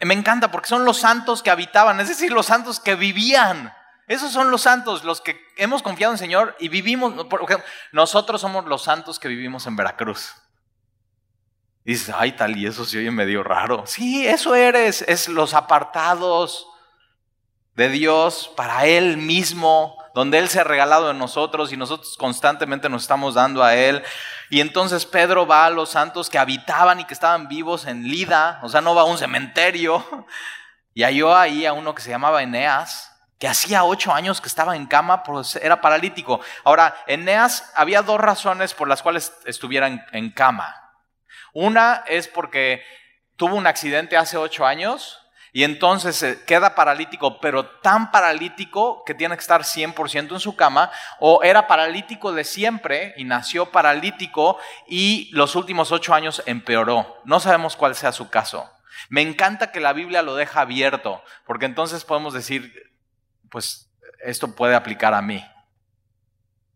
Me encanta porque son los santos que habitaban, es decir, los santos que vivían. Esos son los santos, los que hemos confiado en el Señor y vivimos. Nosotros somos los santos que vivimos en Veracruz. dices, ay, tal, y eso se oye medio raro. Sí, eso eres, es los apartados de Dios para Él mismo donde Él se ha regalado en nosotros y nosotros constantemente nos estamos dando a Él. Y entonces Pedro va a los santos que habitaban y que estaban vivos en Lida, o sea, no va a un cementerio. Y halló ahí a uno que se llamaba Eneas, que hacía ocho años que estaba en cama, pues era paralítico. Ahora, Eneas había dos razones por las cuales estuviera en cama. Una es porque tuvo un accidente hace ocho años y entonces se queda paralítico, pero tan paralítico que tiene que estar 100% en su cama, o era paralítico de siempre y nació paralítico y los últimos ocho años empeoró. No sabemos cuál sea su caso. Me encanta que la Biblia lo deja abierto, porque entonces podemos decir, pues esto puede aplicar a mí.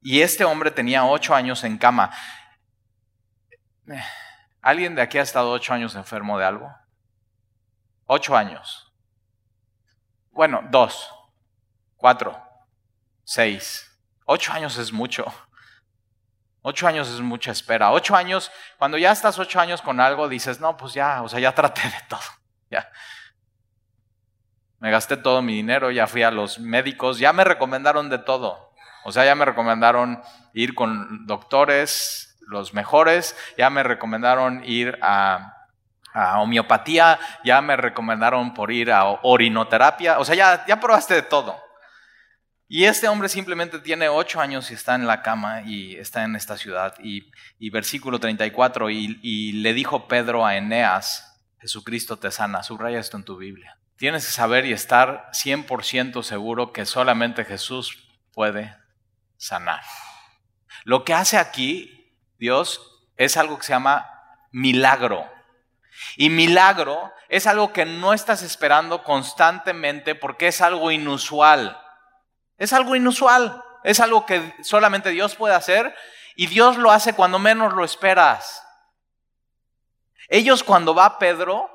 Y este hombre tenía ocho años en cama. ¿Alguien de aquí ha estado ocho años enfermo de algo? Ocho años. Bueno, dos, cuatro, seis. Ocho años es mucho. Ocho años es mucha espera. Ocho años, cuando ya estás ocho años con algo, dices, no, pues ya, o sea, ya traté de todo. Ya. Me gasté todo mi dinero, ya fui a los médicos, ya me recomendaron de todo. O sea, ya me recomendaron ir con doctores, los mejores, ya me recomendaron ir a a homeopatía, ya me recomendaron por ir a orinoterapia, o sea, ya, ya probaste de todo. Y este hombre simplemente tiene ocho años y está en la cama y está en esta ciudad. Y, versículo 34, y, y le dijo Pedro a Eneas, Jesucristo te sana, subraya esto en tu Biblia. Tienes que saber y estar 100% seguro que solamente Jesús puede sanar. Lo que hace aquí Dios es algo que se llama milagro. Y milagro es algo que no estás esperando constantemente porque es algo inusual. Es algo inusual. Es algo que solamente Dios puede hacer y Dios lo hace cuando menos lo esperas. Ellos cuando va Pedro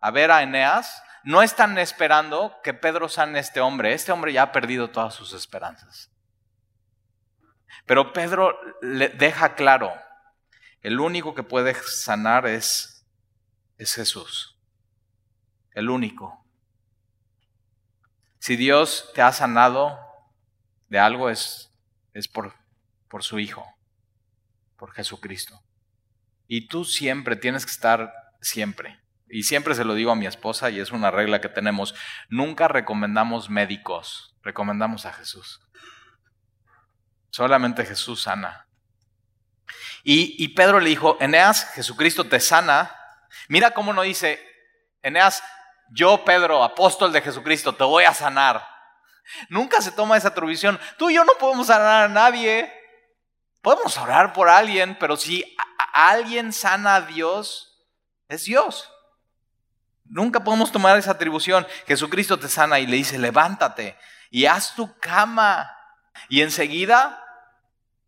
a ver a Eneas, no están esperando que Pedro sane este hombre. Este hombre ya ha perdido todas sus esperanzas. Pero Pedro le deja claro, el único que puede sanar es es Jesús, el único. Si Dios te ha sanado de algo es, es por, por su Hijo, por Jesucristo. Y tú siempre tienes que estar, siempre, y siempre se lo digo a mi esposa y es una regla que tenemos, nunca recomendamos médicos, recomendamos a Jesús. Solamente Jesús sana. Y, y Pedro le dijo, Eneas, Jesucristo te sana Mira cómo no dice, Eneas, yo Pedro, apóstol de Jesucristo, te voy a sanar. Nunca se toma esa atribución. Tú y yo no podemos sanar a nadie. Podemos orar por alguien, pero si alguien sana a Dios, es Dios. Nunca podemos tomar esa atribución. Jesucristo te sana y le dice, levántate y haz tu cama. Y enseguida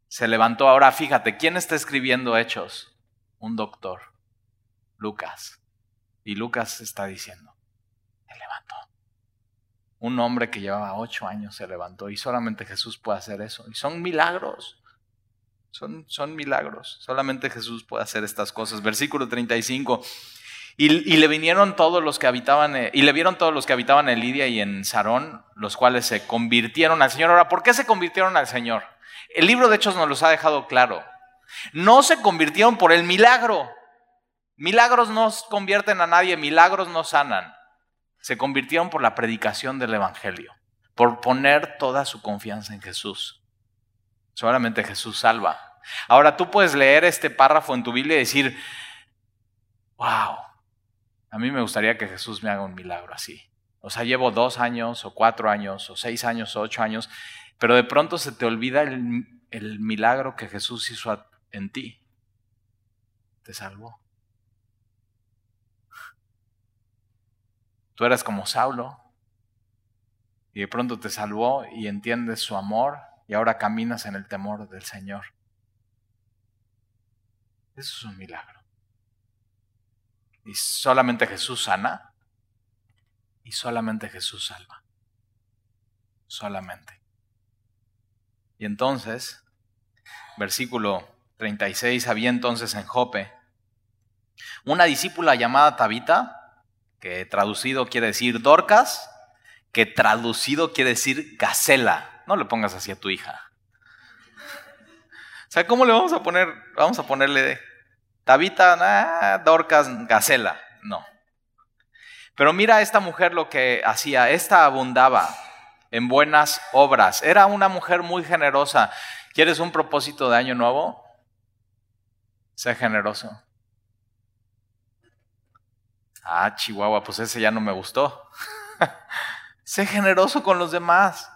se levantó. Ahora fíjate, ¿quién está escribiendo hechos? Un doctor. Lucas. Y Lucas está diciendo, se levantó. Un hombre que llevaba ocho años se levantó y solamente Jesús puede hacer eso. Y son milagros. Son, son milagros. Solamente Jesús puede hacer estas cosas. Versículo 35. Y, y, le vinieron todos los que habitaban, eh, y le vieron todos los que habitaban en Lidia y en Sarón, los cuales se convirtieron al Señor. Ahora, ¿por qué se convirtieron al Señor? El libro de Hechos nos los ha dejado claro. No se convirtieron por el milagro. Milagros no convierten a nadie, milagros no sanan. Se convirtieron por la predicación del Evangelio, por poner toda su confianza en Jesús. Solamente Jesús salva. Ahora tú puedes leer este párrafo en tu Biblia y decir, wow, a mí me gustaría que Jesús me haga un milagro así. O sea, llevo dos años o cuatro años o seis años o ocho años, pero de pronto se te olvida el, el milagro que Jesús hizo en ti. Te salvó. Tú como Saulo y de pronto te salvó y entiendes su amor y ahora caminas en el temor del Señor. Eso es un milagro. Y solamente Jesús sana y solamente Jesús salva. Solamente. Y entonces, versículo 36, había entonces en Jope una discípula llamada Tabita, que traducido quiere decir Dorcas, que traducido quiere decir gacela. No le pongas así a tu hija. O sea, ¿cómo le vamos a poner? Vamos a ponerle Tabita, ah, Dorcas, gacela. No. Pero mira esta mujer lo que hacía. Esta abundaba en buenas obras. Era una mujer muy generosa. ¿Quieres un propósito de año nuevo? Sé generoso. Ah, Chihuahua, pues ese ya no me gustó. sé generoso con los demás.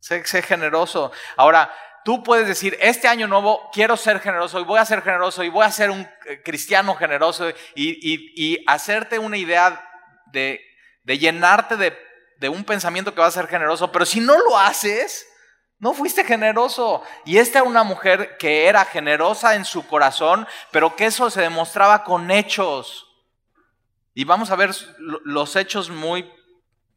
Sé, sé, generoso. Ahora, tú puedes decir, este año nuevo quiero ser generoso y voy a ser generoso y voy a ser un eh, cristiano generoso y, hacerte una idea de, llenarte de, de un pensamiento que va a ser generoso, pero si no lo haces, no fuiste generoso. Y esta era una mujer que era generosa en su corazón, pero que eso se demostraba con hechos. Y vamos a ver los hechos muy,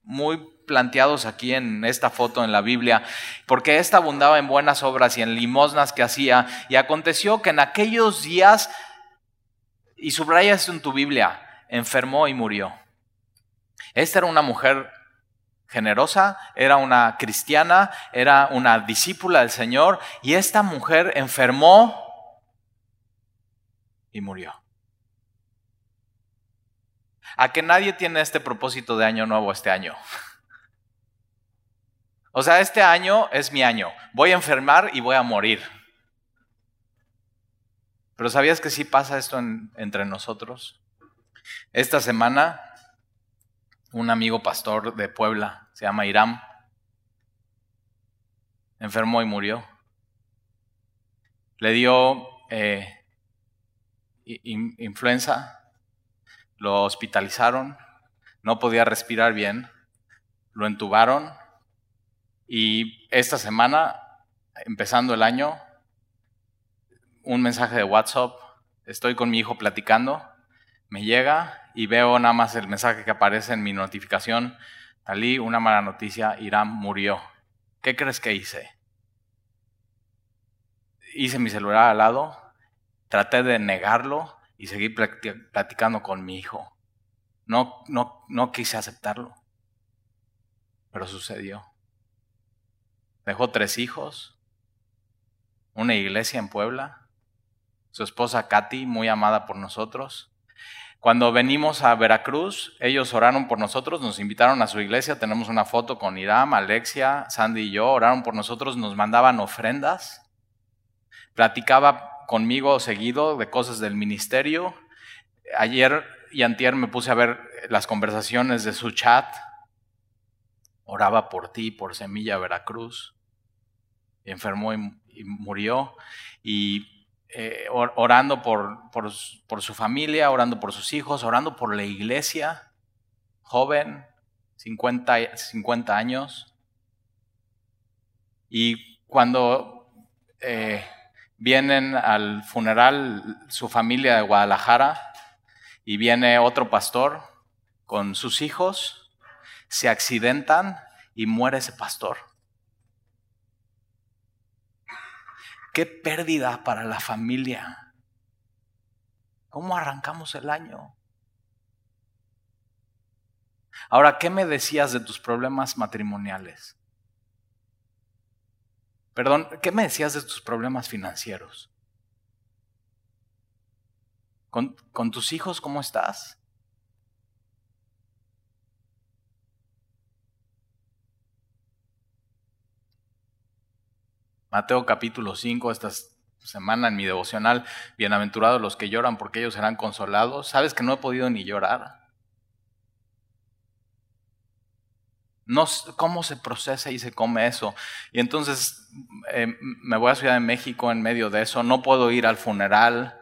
muy planteados aquí en esta foto en la Biblia, porque ésta abundaba en buenas obras y en limosnas que hacía. Y aconteció que en aquellos días, y subraya esto en tu Biblia, enfermó y murió. Esta era una mujer generosa, era una cristiana, era una discípula del Señor, y esta mujer enfermó y murió a que nadie tiene este propósito de año nuevo este año. O sea, este año es mi año. Voy a enfermar y voy a morir. Pero ¿sabías que sí pasa esto entre nosotros? Esta semana, un amigo pastor de Puebla, se llama Iram, enfermó y murió. Le dio eh, influenza lo hospitalizaron, no podía respirar bien, lo entubaron y esta semana, empezando el año, un mensaje de WhatsApp, estoy con mi hijo platicando, me llega y veo nada más el mensaje que aparece en mi notificación, Talí, una mala noticia, Irán murió. ¿Qué crees que hice? Hice mi celular al lado, traté de negarlo, y seguí platicando con mi hijo. No, no, no quise aceptarlo, pero sucedió. Dejó tres hijos, una iglesia en Puebla, su esposa Katy, muy amada por nosotros. Cuando venimos a Veracruz, ellos oraron por nosotros, nos invitaron a su iglesia, tenemos una foto con Iram, Alexia, Sandy y yo, oraron por nosotros, nos mandaban ofrendas. Platicaba conmigo seguido de cosas del ministerio. Ayer y antier me puse a ver las conversaciones de su chat. Oraba por ti, por Semilla Veracruz. Enfermó y, murió. Y eh, orando por, por, su familia, orando por sus hijos, orando por la iglesia. Joven, 50, 50 años. Y cuando eh, vienen al funeral su familia de Guadalajara y viene otro pastor con sus hijos, se accidentan y muere ese pastor. Qué pérdida para la familia. ¿Cómo arrancamos el año? Ahora, ¿qué me decías de tus problemas matrimoniales? Perdón, ¿qué me decías de tus problemas financieros? ¿Con, tus hijos cómo estás? Mateo capítulo 5, esta semana en mi devocional, bienaventurados los que lloran porque ellos serán consolados. ¿Sabes que no he podido ni llorar? No, ¿Cómo se procesa y se come eso? Y entonces eh, me voy a Ciudad de México en medio de eso, no puedo ir al funeral.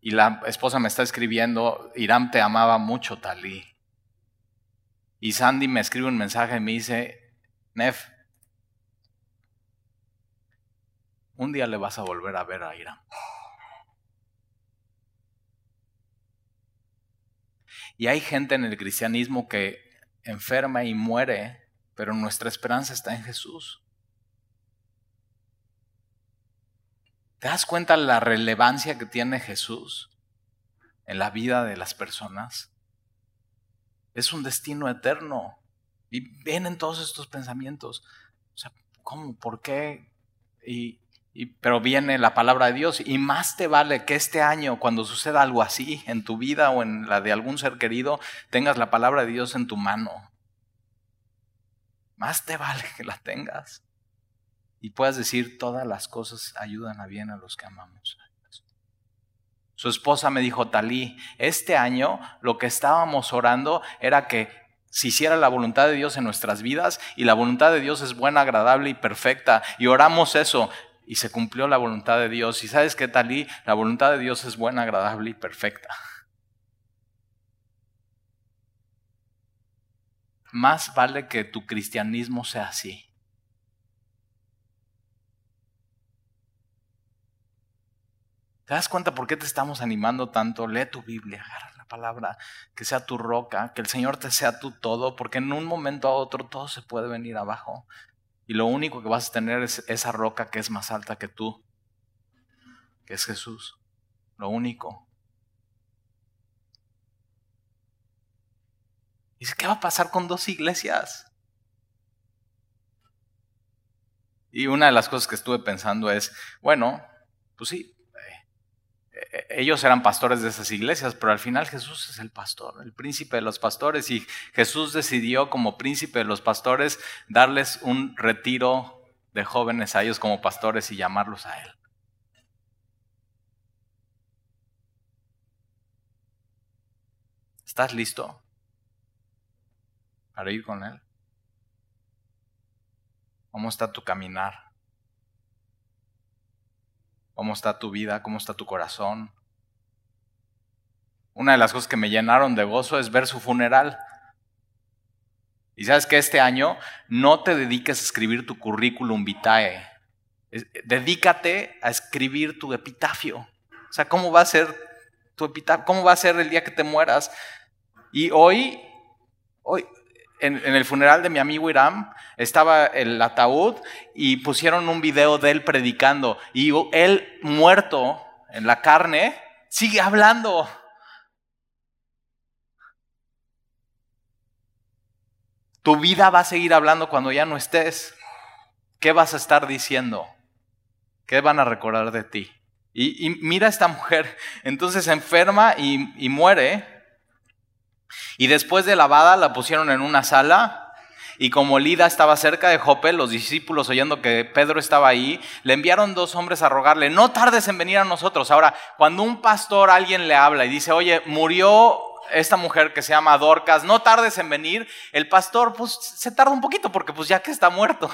Y la esposa me está escribiendo, Irán te amaba mucho, Talí. Y Sandy me escribe un mensaje y me dice, Nef, un día le vas a volver a ver a Irán. Y hay gente en el cristianismo que enferma y muere, pero nuestra esperanza está en Jesús. ¿Te das cuenta la relevancia que tiene Jesús en la vida de las personas? Es un destino eterno. Y vienen todos estos pensamientos. O sea, ¿cómo? ¿Por qué? Y, pero viene la palabra de Dios y más te vale que este año, cuando suceda algo así en tu vida o en la de algún ser querido, tengas la palabra de Dios en tu mano. más te vale que la tengas. Y puedas decir, todas las cosas ayudan a bien a los que amamos. Su esposa me dijo, Talí, este año lo que estábamos orando era que se hiciera la voluntad de Dios en nuestras vidas y la voluntad de Dios es buena, agradable y perfecta. Y oramos eso y se cumplió la voluntad de Dios. Y sabes qué, Talí, la voluntad de Dios es buena, agradable y perfecta. Más vale que tu cristianismo sea así. ¿Te das cuenta por qué te estamos animando tanto? Lee tu Biblia, agarra la palabra, que sea tu roca, que el Señor te sea tu todo, porque en un momento a otro todo se puede venir abajo. Y lo único que vas a tener es esa roca que es más alta que tú, que es Jesús. Lo único. Dice, ¿qué va a pasar con dos iglesias? Y una de las cosas que estuve pensando es, bueno, pues sí, ellos eran pastores de esas iglesias, pero al final Jesús es el pastor, el príncipe de los pastores, y Jesús decidió como príncipe de los pastores darles un retiro de jóvenes a ellos como pastores y llamarlos a Él. ¿Estás listo para ir con Él? ¿Cómo está tu caminar? Cómo está tu vida, cómo está tu corazón. Una de las cosas que me llenaron de gozo es ver su funeral. Y sabes que este año no te dediques a escribir tu currículum vitae. Dedícate a escribir tu epitafio. O sea, ¿cómo va a ser tu epitafio? ¿Cómo va a ser el día que te mueras? Y hoy, hoy, en, el funeral de mi amigo Iram estaba el ataúd y pusieron un video de él predicando y él muerto en la carne sigue hablando. Tu vida va a seguir hablando cuando ya no estés. ¿Qué vas a estar diciendo? ¿Qué van a recordar de ti? Y, mira a esta mujer, entonces enferma y muere, y después de lavada la pusieron en una sala y como Lida estaba cerca de Jope, los discípulos oyendo que Pedro estaba ahí, le enviaron dos hombres a rogarle, no tardes en venir a nosotros. Ahora, cuando un pastor alguien le habla y dice, oye, murió esta mujer que se llama Dorcas, no tardes en venir, el pastor pues se tarda un poquito porque pues ya que está muerto.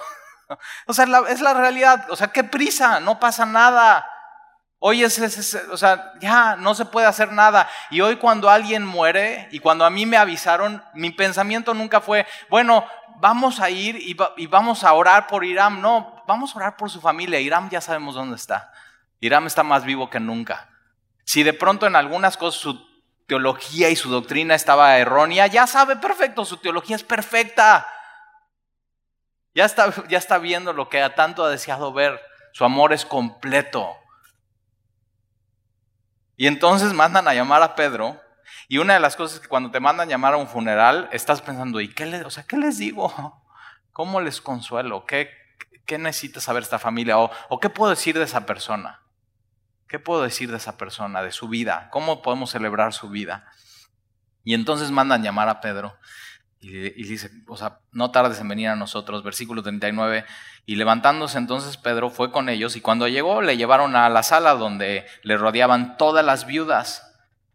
o sea, es la realidad, o sea, qué prisa, no pasa nada. Hoy es, o sea, ya no se puede hacer nada. Y hoy cuando alguien muere y cuando a mí me avisaron, mi pensamiento nunca fue, bueno, vamos a ir y, vamos a orar por Iram. No, vamos a orar por su familia. Iram ya sabemos dónde está. Iram está más vivo que nunca. Si de pronto en algunas cosas su teología y su doctrina estaba errónea, ya sabe perfecto, su teología es perfecta. Ya está, ya está viendo lo que tanto ha deseado ver. Su amor es completo. Y entonces mandan a llamar a Pedro. Y una de las cosas que cuando te mandan llamar a un funeral, estás pensando, ¿y qué les, o sea, ¿qué les digo? ¿Cómo les consuelo? ¿Qué, qué necesita saber esta familia? O, ¿O qué puedo decir de esa persona? ¿Qué puedo decir de esa persona, de su vida? ¿Cómo podemos celebrar su vida? Y entonces mandan llamar a Pedro. Y, dice, o sea, no tardes en venir a nosotros, versículo 39. Y levantándose entonces Pedro fue con ellos y cuando llegó le llevaron a la sala donde le rodeaban todas las viudas,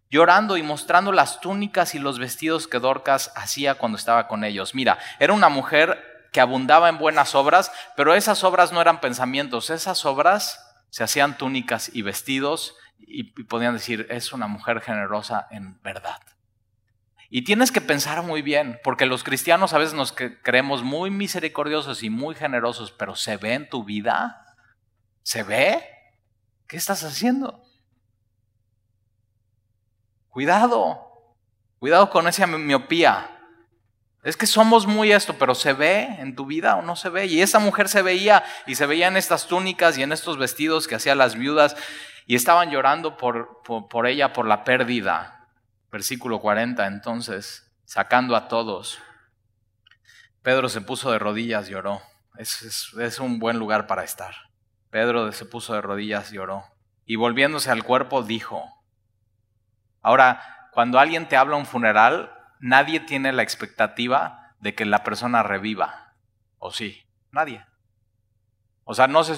llorando y mostrando las túnicas y los vestidos que Dorcas hacía cuando estaba con ellos. Mira, era una mujer que abundaba en buenas obras, pero esas obras no eran pensamientos, esas obras se hacían túnicas y vestidos y podían decir, es una mujer generosa en verdad. Y tienes que pensar muy bien, porque los cristianos a veces nos creemos muy misericordiosos y muy generosos, pero ¿se ve en tu vida? ¿Se ve? ¿Qué estás haciendo? Cuidado, cuidado con esa miopía. Es que somos muy esto, pero ¿se ve en tu vida o no se ve? Y esa mujer se veía y se veía en estas túnicas y en estos vestidos que hacían las viudas y estaban llorando por, por ella por la pérdida. Versículo 40, entonces, sacando a todos, Pedro se puso de rodillas y oró. Es, es, un buen lugar para estar. Pedro se puso de rodillas y oró. Y volviéndose al cuerpo dijo, ahora, cuando alguien te habla un funeral, nadie tiene la expectativa de que la persona reviva. ¿O sí? Nadie. O sea, no sé,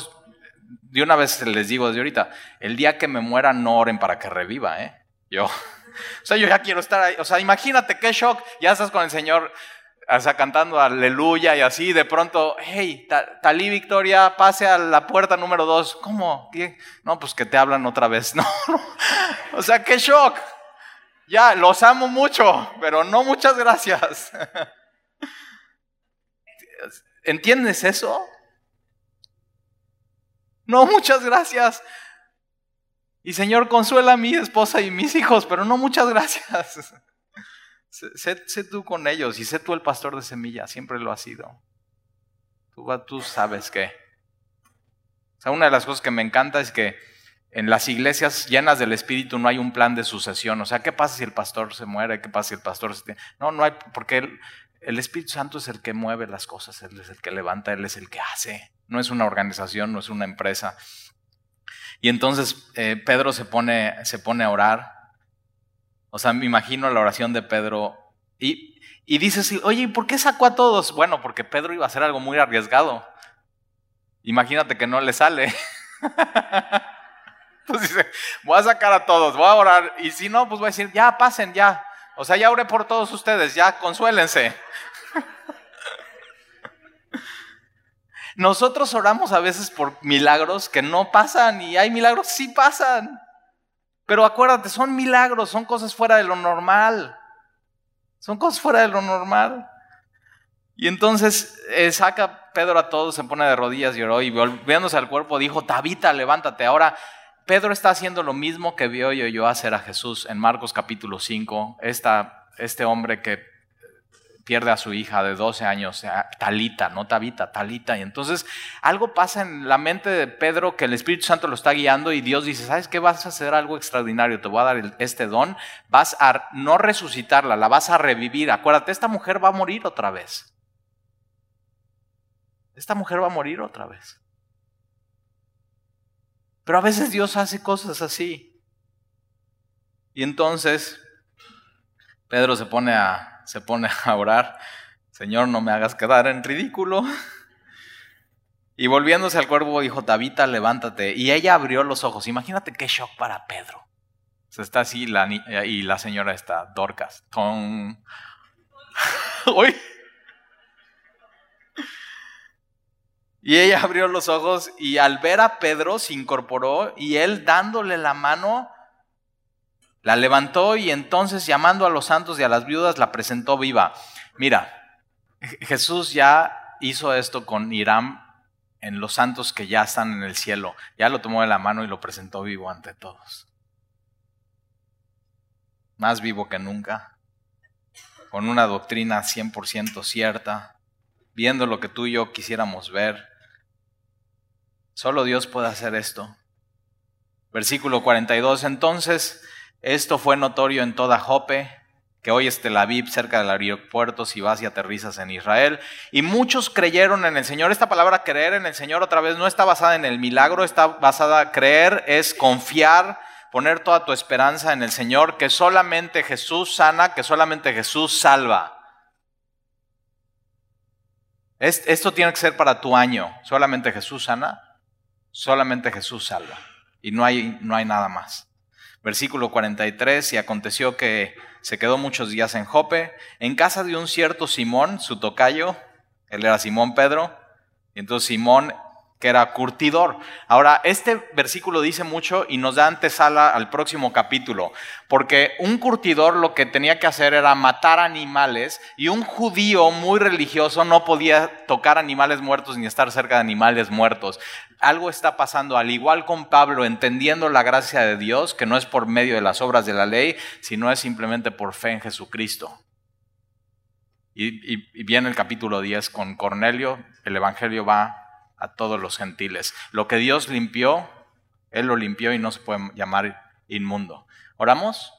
de una vez les digo desde ahorita, el día que me muera no oren para que reviva, ¿eh? Yo, o sea, yo ya quiero estar ahí, o sea, imagínate qué shock, ya estás con el Señor, o cantando aleluya y así, de pronto, hey, Talí Victoria, pase a la puerta número dos, ¿cómo? No, pues que te hablan otra vez, no, o sea, qué shock. Ya, los amo mucho, pero no muchas gracias. ¿Entiendes eso? No, muchas gracias. Y Señor, consuela a mi esposa y mis hijos, pero no muchas gracias. Sé, tú con ellos y sé tú el pastor de semilla, siempre lo has sido. Tú, tú sabes que. O sea, una de las cosas que me encanta es que en las iglesias llenas del Espíritu no hay un plan de sucesión. O sea, ¿qué pasa si el pastor se muere? ¿Qué pasa si el pastor se... No, no hay, porque el, el Espíritu Santo es el que mueve las cosas, Él es el que levanta, Él es el que hace. No es una organización, no es una empresa. Y entonces eh, Pedro se pone, se pone a orar. O sea, me imagino la oración de Pedro. Y, y dice, oye, ¿y por qué sacó a todos? Bueno, porque Pedro iba a hacer algo muy arriesgado. Imagínate que no le sale. pues dice, voy a sacar a todos, voy a orar. Y si no, pues voy a decir, ya pasen, ya. O sea, ya oré por todos ustedes, ya consuélense. Nosotros oramos a veces por milagros que no pasan y hay milagros que sí pasan. Pero acuérdate, son milagros, son cosas fuera de lo normal. Son cosas fuera de lo normal. Y entonces eh, saca Pedro a todos, se pone de rodillas y oró y volviéndose al cuerpo dijo, Tabita, levántate. Ahora Pedro está haciendo lo mismo que vio yo, yo hacer a Jesús en Marcos capítulo 5. este hombre que pierde a su hija de 12 años, Talita, no Tabita, Talita. Y entonces algo pasa en la mente de Pedro que el Espíritu Santo lo está guiando y Dios dice, ¿sabes qué? Vas a hacer algo extraordinario, te voy a dar este don, vas a no resucitarla, la vas a revivir. Acuérdate, esta mujer va a morir otra vez. Esta mujer va a morir otra vez. Pero a veces Dios hace cosas así. Y entonces Pedro se pone a se pone a orar, Señor, no me hagas quedar en ridículo. Y volviéndose al cuervo dijo, Tabita, levántate. Y ella abrió los ojos. Imagínate qué shock para Pedro. Se está así la, y la señora está, Dorcas. Y ella abrió los ojos y al ver a Pedro se incorporó y él dándole la mano la levantó y entonces llamando a los santos y a las viudas la presentó viva. Mira, Jesús ya hizo esto con Irán en los santos que ya están en el cielo. Ya lo tomó de la mano y lo presentó vivo ante todos. Más vivo que nunca, con una doctrina 100% cierta, viendo lo que tú y yo quisiéramos ver. Solo Dios puede hacer esto. Versículo 42. Entonces esto fue notorio en toda Jope, que hoy es Tel Aviv, cerca del aeropuerto, si vas y aterrizas en Israel. Y muchos creyeron en el Señor. Esta palabra creer en el Señor otra vez no está basada en el milagro, está basada, creer es confiar, poner toda tu esperanza en el Señor, que solamente Jesús sana, que solamente Jesús salva. Esto tiene que ser para tu año. Solamente Jesús sana, solamente Jesús salva. Y no hay, no hay nada más. Versículo 43, y aconteció que se quedó muchos días en Jope, en casa de un cierto Simón, su tocayo, él era Simón Pedro, y entonces Simón que era curtidor. Ahora, este versículo dice mucho y nos da antesala al próximo capítulo, porque un curtidor lo que tenía que hacer era matar animales y un judío muy religioso no podía tocar animales muertos ni estar cerca de animales muertos. Algo está pasando, al igual con Pablo, entendiendo la gracia de Dios, que no es por medio de las obras de la ley, sino es simplemente por fe en Jesucristo. Y, viene el capítulo 10 con Cornelio, el Evangelio va a todos los gentiles. Lo que Dios limpió, Él lo limpió y no se puede llamar inmundo. ¿Oramos?